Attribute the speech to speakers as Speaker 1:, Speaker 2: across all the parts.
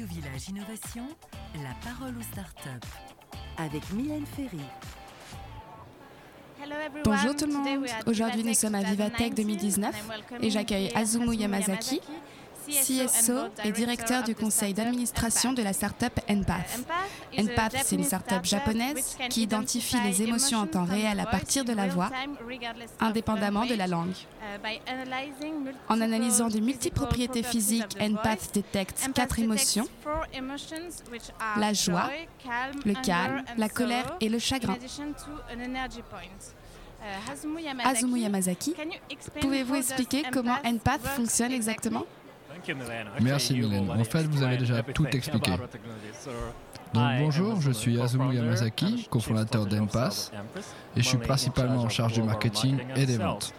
Speaker 1: Radio Village Innovation, la parole aux startups. Avec Mylène Ferry.
Speaker 2: Bonjour tout le monde. Aujourd'hui, nous sommes à Vivatech 2019 et j'accueille Azumu Yamazaki, CSO et directeur du conseil d'administration de la startup Empath. Empath, c'est une startup japonaise qui identifie les émotions en temps réel à partir de la voix, indépendamment de la langue. En analysant des multipropriétés physiques, Empath détecte quatre émotions la joie, le calme, la colère et le chagrin. Azumu Yamazaki, pouvez-vous expliquer comment Empath fonctionne exactement?
Speaker 3: Merci Mylène. En fait, vous avez déjà tout expliqué. Donc bonjour, je suis Azumu Yamazaki, cofondateur d'Empass, et je suis principalement en charge du marketing et des ventes.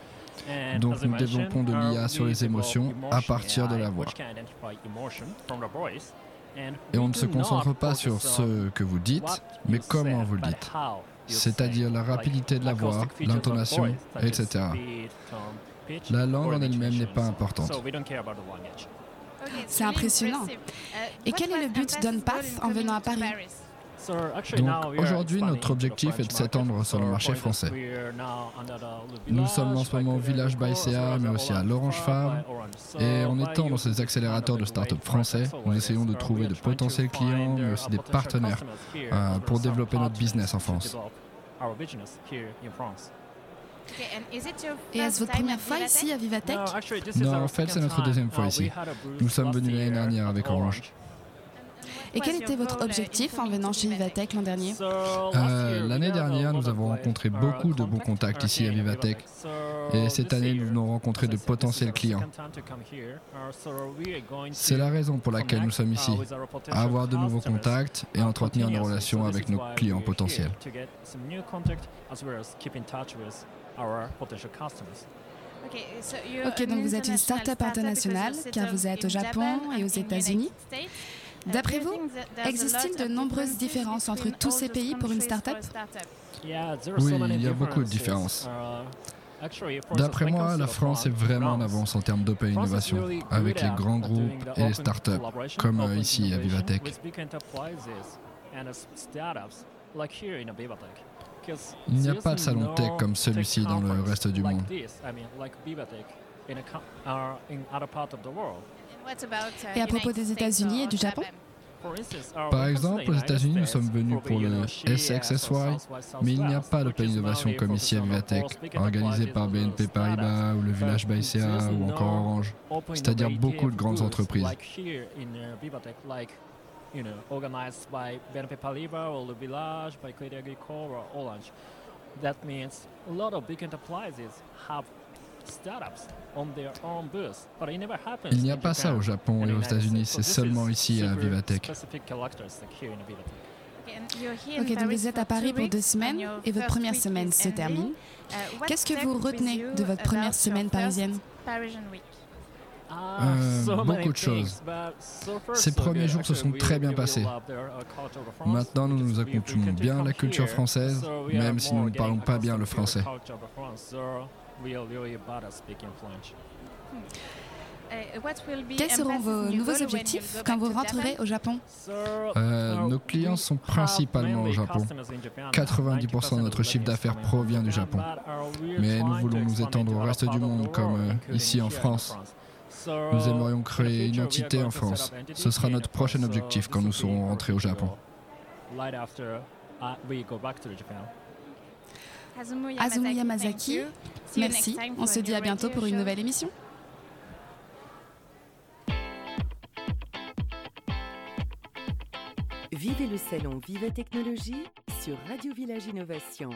Speaker 3: Donc nous développons de l'IA sur les émotions à partir de la voix. Et on ne se concentre pas sur ce que vous dites, mais comment vous le dites. C'est-à-dire la rapidité de la voix, l'intonation, etc. La langue en elle-même n'est pas importante.
Speaker 2: C'est impressionnant. Et quel est le but d'Unpath en venant à Paris
Speaker 3: donc aujourd'hui, notre objectif est de s'étendre sur le marché français. Nous sommes en ce moment au Village by CA, mais aussi à l'Orange Farm. Et en étant dans ces accélérateurs de start-up français, nous essayons de trouver de potentiels clients, mais aussi des partenaires euh, pour développer notre business en France.
Speaker 2: Et est-ce votre première fois ici à Vivatech?
Speaker 3: Non, en fait, c'est notre deuxième fois ici. Nous sommes venus l'année dernière avec Orange.
Speaker 2: Et quel était votre objectif en venant chez Vivatech l'an dernier?
Speaker 3: Euh, L'année dernière, nous avons rencontré beaucoup de bons contacts ici à Vivatech. Et cette année, nous venons rencontrer de potentiels clients. C'est la raison pour laquelle nous sommes ici, avoir de nouveaux contacts et entretenir nos relations avec nos clients potentiels.
Speaker 2: Ok, donc vous êtes une start-up internationale car vous êtes au Japon et aux États-Unis. D'après vous, existe-t-il de nombreuses différences entre tous ces pays pour une start-up?
Speaker 3: Oui, il y a beaucoup de différences. D'après moi, la France est vraiment en avance en termes d'open innovation, avec les grands groupes et les startups, comme ici à Vivatech. Il n'y a pas de salon tech comme celui-ci dans le reste du monde.
Speaker 2: Et à propos des États-Unis et du Japon?
Speaker 3: Par exemple, aux États-Unis, nous sommes venus pour le SXSY, mais il n'y a pas d'open innovation comme ici à Vivatech, organisé par BNP Paribas ou le Village by CA ou encore Orange, c'est-à-dire beaucoup de grandes entreprises.
Speaker 4: That means a lot of big enterprises have
Speaker 3: il n'y a pas ça au Japon et aux États-Unis, c'est seulement ici à Vivatech.
Speaker 2: Ok, donc vous êtes à Paris pour deux semaines et votre première semaine se termine. Uh, Qu'est-ce que vous retenez de votre première semaine parisienne?
Speaker 3: Euh, beaucoup de choses. Ces premiers jours se sont très bien passés. Maintenant, nous nous accoutumons bien à la culture française, même si nous ne parlons pas bien le français.
Speaker 2: Quels seront vos nouveaux objectifs quand vous rentrerez au Japon?
Speaker 3: Euh, Nos clients sont principalement au Japon. 90% de notre chiffre d'affaires provient du Japon. Mais nous voulons nous étendre au reste du monde, comme euh, ici en France? Nous aimerions créer une entité en France. Ce sera notre prochain objectif quand nous serons rentrés au Japon.
Speaker 2: Azumi Yamazaki, merci. On se dit à bientôt pour une nouvelle émission.
Speaker 1: Vivez le salon Viva Technologie sur Radio Village Innovation.